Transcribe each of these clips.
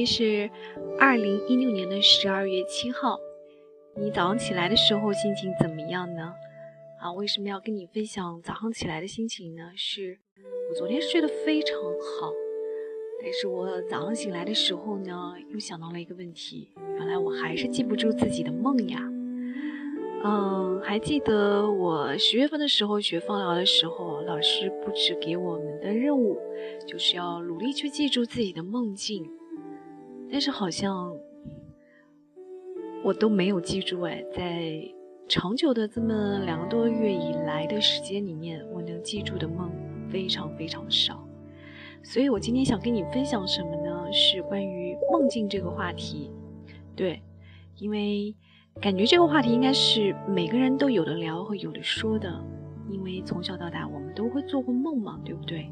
今天是二零一六年的十二月七号。你早上起来的时候心情怎么样呢？啊，为什么要跟你分享早上起来的心情呢？是我昨天睡得非常好，但是我早上醒来的时候呢，又想到了一个问题，原来我还是记不住自己的梦呀。嗯，还记得我十月份的时候学放疗的时候，老师布置给我们的任务就是要努力去记住自己的梦境，但是好像我都没有记住哎，在长久的这么两个多月以来的时间里面，我能记住的梦非常非常少，所以我今天想跟你分享什么呢？是关于梦境这个话题，对，因为。感觉这个话题应该是每个人都有的聊和有的说的，因为从小到大我们都会做过梦嘛，对不对？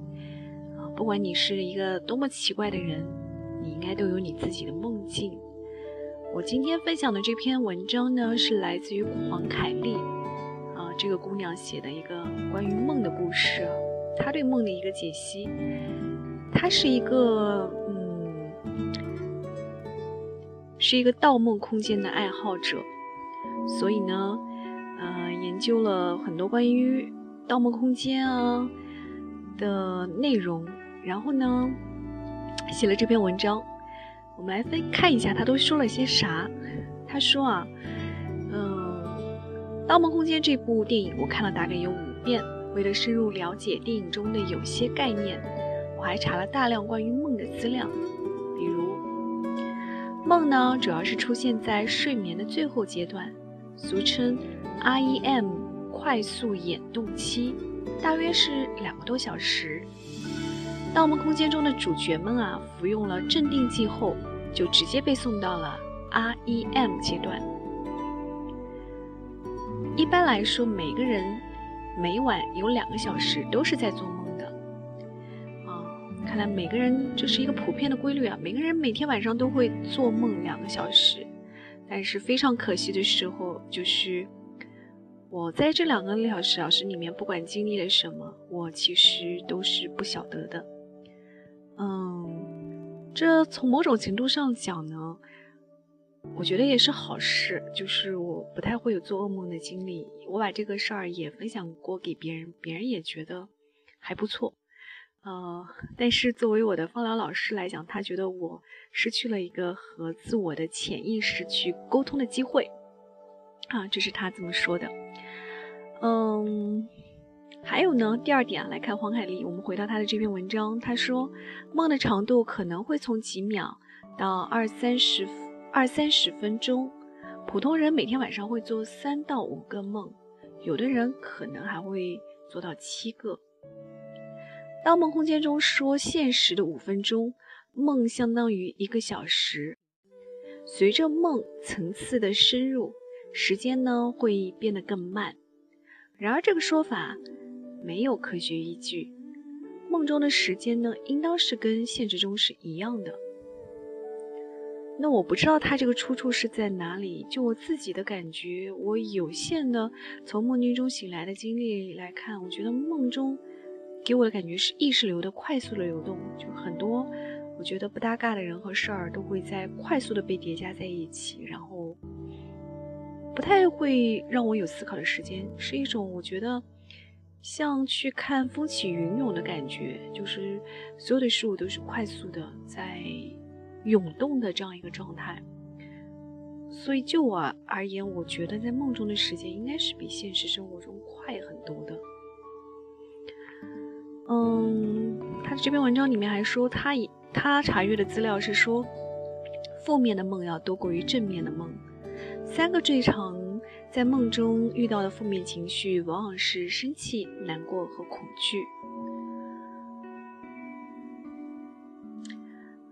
啊，不管你是一个多么奇怪的人，你应该都有你自己的梦境。我今天分享的这篇文章呢，是来自于黄凯丽啊，这个姑娘写的一个关于梦的故事，她对梦的一个解析。她是一个嗯，是一个盗梦空间的爱好者。所以呢，呃，研究了很多关于《盗梦空间》啊的内容，然后呢，写了这篇文章。我们来分看一下他都说了些啥。他说啊，嗯，《盗梦空间》这部电影我看了大概有五遍。为了深入了解电影中的有些概念，我还查了大量关于梦的资料。比如，梦呢，主要是出现在睡眠的最后阶段。俗称 REM 快速眼动期，大约是两个多小时。盗梦空间中的主角们啊，服用了镇定剂后，就直接被送到了 REM 阶段。一般来说，每个人每晚有两个小时都是在做梦的。啊，看来每个人这是一个普遍的规律啊，每个人每天晚上都会做梦两个小时。但是非常可惜的时候，就是我在这两个小时小时里面，不管经历了什么，我其实都是不晓得的。嗯，这从某种程度上讲呢，我觉得也是好事，就是我不太会有做噩梦的经历。我把这个事儿也分享过给别人，别人也觉得还不错。呃，但是作为我的芳疗老师来讲，他觉得我失去了一个和自我的潜意识去沟通的机会，啊，这是他这么说的。嗯，还有呢，第二点啊，来看黄凯丽，我们回到他的这篇文章，他说梦的长度可能会从几秒到二三十二三十分钟，普通人每天晚上会做三到五个梦，有的人可能还会做到七个。盗梦空间中说，现实的五分钟，梦相当于一个小时。随着梦层次的深入，时间呢会变得更慢。然而，这个说法没有科学依据。梦中的时间呢，应当是跟现实中是一样的。那我不知道它这个出处是在哪里。就我自己的感觉，我有限的从梦境中醒来的经历来看，我觉得梦中。给我的感觉是意识流的快速的流动，就很多我觉得不搭嘎的人和事儿都会在快速的被叠加在一起，然后不太会让我有思考的时间，是一种我觉得像去看风起云涌的感觉，就是所有的事物都是快速的在涌动的这样一个状态。所以就我而言，我觉得在梦中的时间应该是比现实生活中快很多的。嗯，他这篇文章里面还说，他以他查阅的资料是说，负面的梦要多过于正面的梦。三个最常在梦中遇到的负面情绪，往往是生气、难过和恐惧。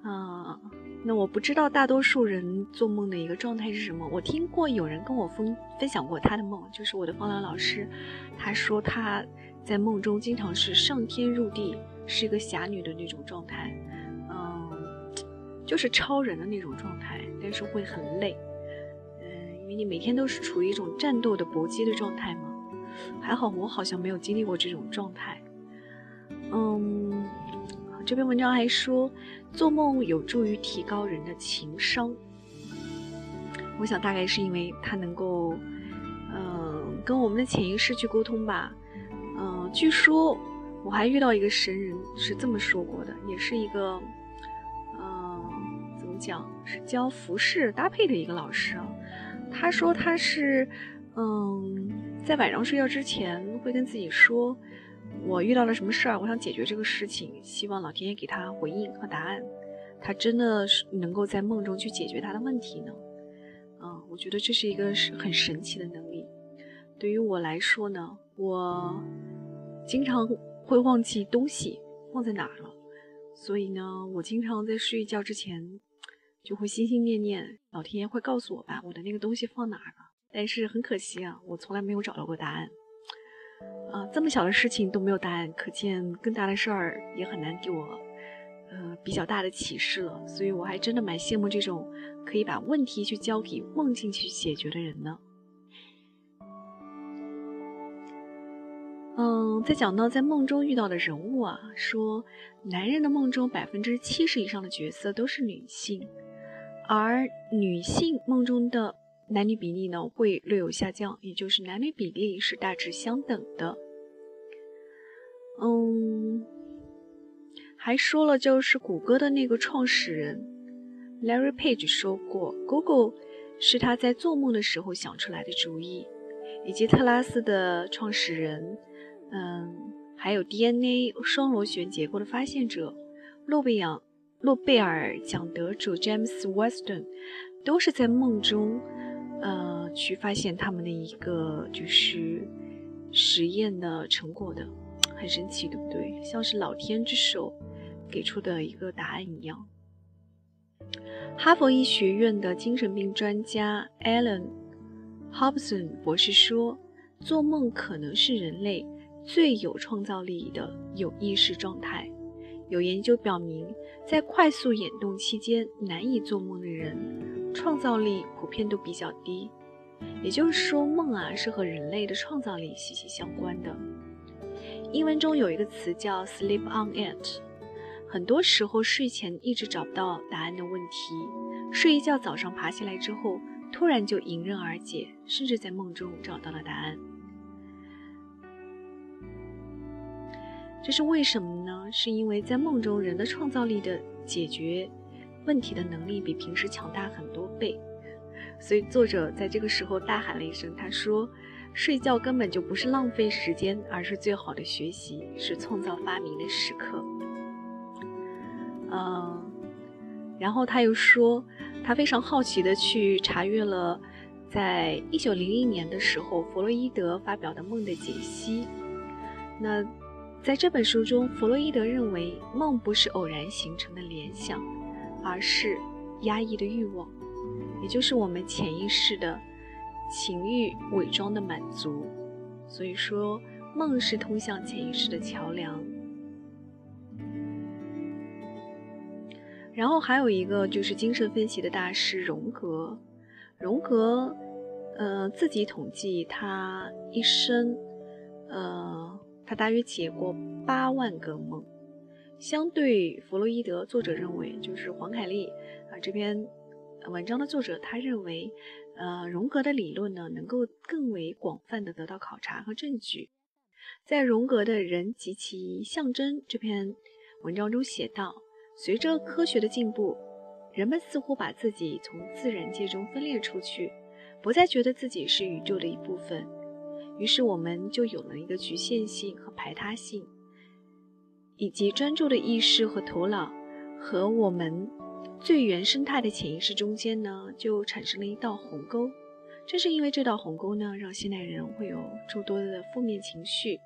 啊，那我不知道大多数人做梦的一个状态是什么。我听过有人跟我分分享过他的梦，就是我的方兰老师，他说他。在梦中经常是上天入地，是一个侠女的那种状态，嗯，就是超人的那种状态，但是会很累，你每天都是处于一种战斗的搏击的状态吗。还好我好像没有经历过这种状态，嗯，这篇文章还说，做梦有助于提高人的情商。我想大概是因为它能够，嗯，跟我们的潜意识去沟通吧。嗯，据说我还遇到一个神人是这么说过的，也是一个，嗯，怎么讲，是教服饰搭配的一个老师啊。他说他是，嗯，在晚上睡觉之前会跟自己说，我遇到了什么事儿，我想解决这个事情，希望老天爷给他回应和答案。他真的是能够在梦中去解决他的问题呢。嗯，我觉得这是一个是很神奇的能力。对于我来说呢，我经常会忘记东西放在哪了，所以呢，我经常在睡觉之前就会心心念念，老天爷会告诉我吧，我的那个东西放哪儿了。但是很可惜啊，我从来没有找到过答案。啊，这么小的事情都没有答案，可见更大的事儿也很难给我。呃，比较大的启示了，所以我还真的蛮羡慕这种可以把问题去交给梦境去解决的人呢。嗯，在讲到在梦中遇到的人物啊，说男人的梦中百分之七十以上的角色都是女性，而女性梦中的男女比例呢会略有下降，也就是男女比例是大致相等的。嗯。还说了，就是谷歌的那个创始人 Larry Page 说过，Google 是他在做梦的时候想出来的主意，以及特拉斯的创始人，嗯，还有 DNA 双螺旋结构的发现者诺贝尔诺贝尔奖得主 James Weston，都是在梦中，呃，去发现他们的一个就是实验的成果的，很神奇，对不对？像是老天之手。给出的一个答案一样。哈佛医学院的精神病专家 Alan Hobson 博士说：“做梦可能是人类最有创造力的有意识状态。有研究表明，在快速眼动期间难以做梦的人，创造力普遍都比较低。也就是说，梦啊是和人类的创造力息息相关的。英文中有一个词叫 ‘sleep on it’。”很多时候，睡前一直找不到答案的问题，睡一觉，早上爬起来之后，突然就迎刃而解，甚至在梦中找到了答案。这是为什么呢？是因为在梦中，人的创造力的解决问题的能力比平时强大很多倍。所以，作者在这个时候大喊了一声：“他说，睡觉根本就不是浪费时间，而是最好的学习，是创造发明的时刻。”嗯，然后他又说，他非常好奇的去查阅了，在一九零一年的时候，弗洛伊德发表的梦的解析。那在这本书中，弗洛伊德认为梦不是偶然形成的联想，而是压抑的欲望，也就是我们潜意识的情欲伪装的满足。所以说，梦是通向潜意识的桥梁。然后还有一个就是精神分析的大师荣格，荣格，呃，自己统计他一生，呃，他大约解过八万个梦。相对弗洛伊德，作者认为就是黄凯丽啊这篇文章的作者，他认为，呃，荣格的理论呢能够更为广泛的得到考察和证据。在荣格的人及其象征这篇文章中写道。随着科学的进步，人们似乎把自己从自然界中分裂出去，不再觉得自己是宇宙的一部分。于是，我们就有了一个局限性和排他性，以及专注的意识和头脑和我们最原生态的潜意识中间呢，就产生了一道鸿沟。正是因为这道鸿沟呢，让现代人会有诸多的负面情绪，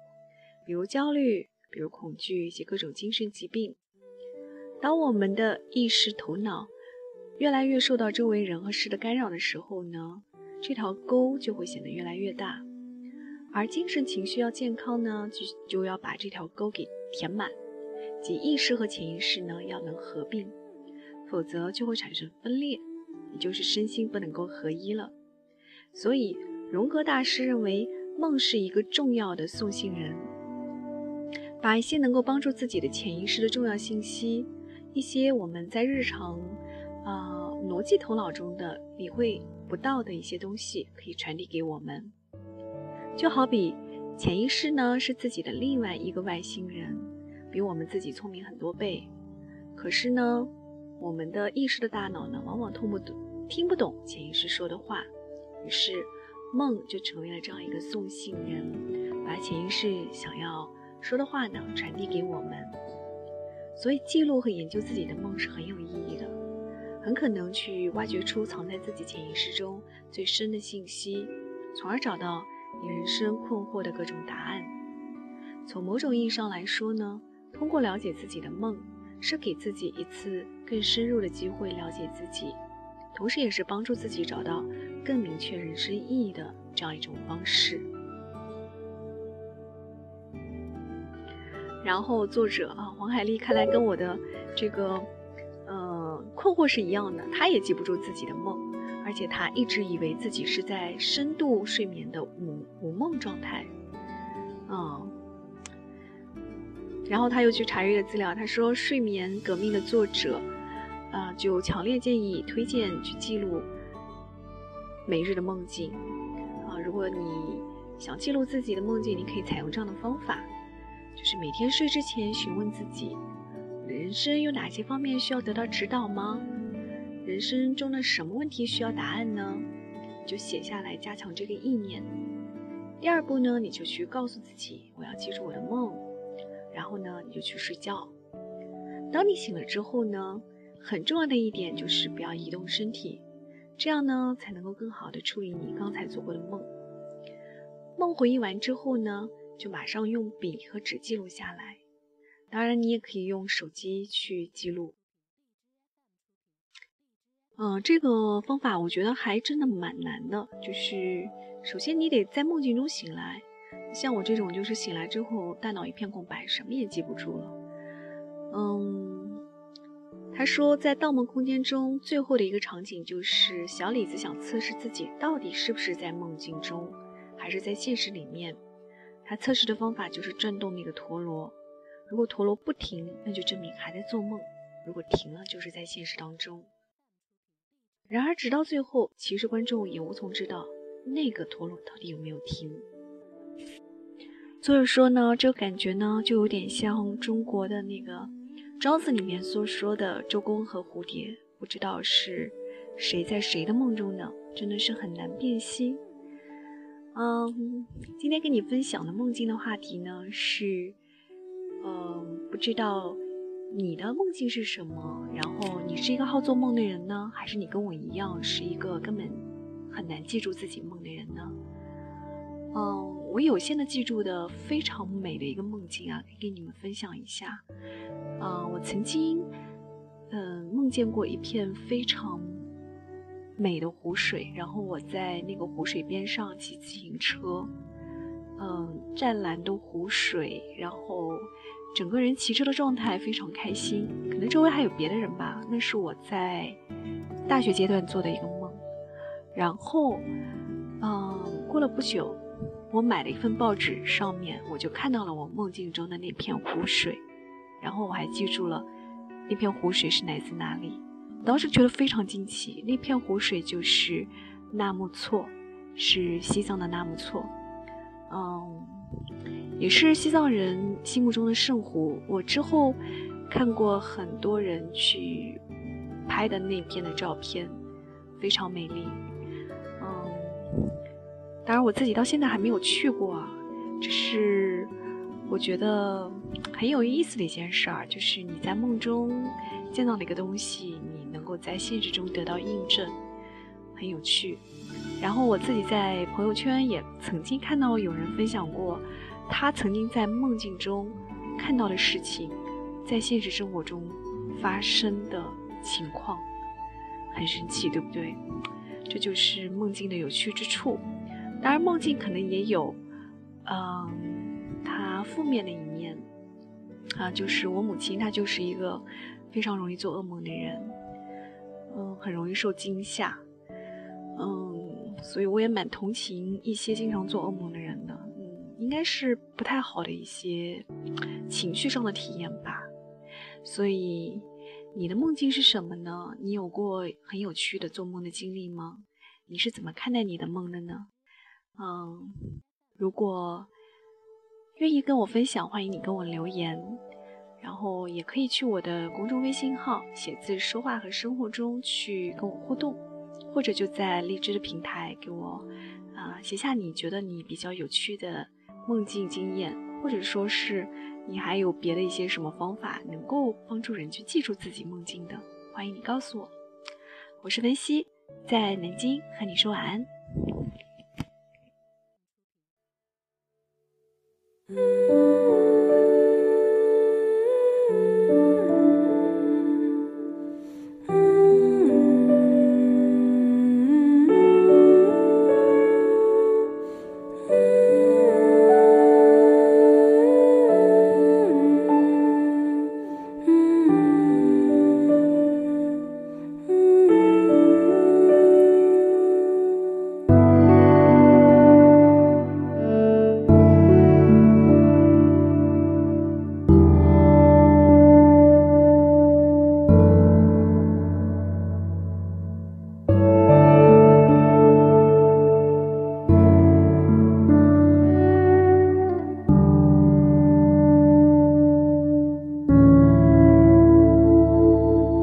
比如焦虑，比如恐惧以及各种精神疾病。当我们的意识头脑越来越受到周围人和事的干扰的时候呢，这条沟就会显得越来越大。而精神情绪要健康呢，就就要把这条沟给填满，即意识和潜意识呢要能合并，否则就会产生分裂，也就是身心不能够合一了。所以荣格大师认为梦是一个重要的送信人。把一些能够帮助自己的潜意识的重要信息，一些我们在日常啊逻辑头脑中的理会不到的一些东西，可以传递给我们。就好比潜意识呢，是自己的另外一个外星人，比我们自己聪明很多倍。可是呢，我们的意识的大脑呢，往往听不懂、听不懂潜意识说的话，于是梦就成为了这样一个送信人，把潜意识想要说的话呢传递给我们。所以，记录和研究自己的梦是很有意义的，很可能去挖掘出藏在自己潜意识中最深的信息，从而找到你人生困惑的各种答案。从某种意义上来说呢，通过了解自己的梦。是给自己一次更深入的机会了解自己，同时也是帮助自己找到更明确人生意义的这样一种方式。然后作者啊，黄海丽看来跟我的这个呃困惑是一样的，她也记不住自己的梦，而且他一直以为自己是在深度睡眠的午午梦状态，嗯。然后他又去查阅了资料，他说《睡眠革命》的作者，啊，就强烈建议推荐去记录每日的梦境，啊，如果你想记录自己的梦境，你可以采用这样的方法，就是每天睡之前询问自己，人生有哪些方面需要得到指导吗？人生中的什么问题需要答案呢？就写下来，加强这个意念。第二步呢，你就去告诉自己，我要记住我的梦。然后呢，你就去睡觉。当你醒了之后呢，很重要的一点就是不要移动身体，这样呢才能够更好的处理你刚才做过的梦。梦回忆完之后呢，就马上用笔和纸记录下来。当然，你也可以用手机去记录。嗯，这个方法我觉得还真的蛮难的，就是首先你得在梦境中醒来。像我这种，就是醒来之后大脑一片空白，什么也记不住了。嗯，他说在《盗梦空间》中最后的一个场景就是小李子想测试自己到底是不是在梦境中，还是在现实里面。他测试的方法就是转动那个陀螺，如果陀螺不停，那就证明还在做梦；如果停了，就是在现实当中。然而直到最后，其实观众也无从知道那个陀螺到底有没有停。所以说呢，这个感觉呢，就有点像中国的那个庄子里面所说的周公和蝴蝶，不知道是谁在谁的梦中呢？真的是很难辨析。嗯，今天跟你分享的梦境的话题呢是，嗯，不知道你的梦境是什么？然后你是一个好做梦的人呢，还是你跟我一样是一个根本很难记住自己梦的人呢？嗯。我有限的记住的非常美的一个梦境啊，可以给你们分享一下。啊，我曾经，嗯，梦见过一片非常美的湖水，然后我在那个湖水边上骑自行车，嗯，湛蓝的湖水，然后整个人骑车的状态非常开心。可能周围还有别的人吧，那是我在大学阶段做的一个梦。然后，嗯，过了不久。我买了一份报纸，上面我就看到了我梦境中的那片湖水，然后我还记住了那片湖水是来自哪里。当时觉得非常惊奇，那片湖水就是纳木错，是西藏的纳木错，嗯，也是西藏人心目中的圣湖。我之后看过很多人去拍的那片的照片，非常美丽。嗯当然，我自己到现在还没有去过啊。这是我觉得很有意思的一件事儿，就是你在梦中见到的一个东西，你能够在现实中得到印证，很有趣。然后我自己在朋友圈也曾经看到有人分享过，他曾经在梦境中看到的事情，在现实生活中发生的情况，很神奇，对不对？这就是梦境的有趣之处。当然，梦境可能也有，嗯，它负面的一面，啊，就是我母亲，她就是一个非常容易做噩梦的人，嗯，很容易受惊吓，嗯，所以我也蛮同情一些经常做噩梦的人的，嗯，应该是不太好的一些情绪上的体验吧。所以，你的梦境是什么呢？你有过很有趣的做梦的经历吗？你是怎么看待你的梦的呢？嗯，如果愿意跟我分享，欢迎你跟我留言，然后也可以去我的公众微信号“写字说话和生活中”去跟我互动，或者就在荔枝的平台给我啊写下你觉得你比较有趣的梦境经验，或者说是你还有别的一些什么方法能够帮助人去记住自己梦境的，欢迎你告诉我。我是文熙。在南京和你说晚安。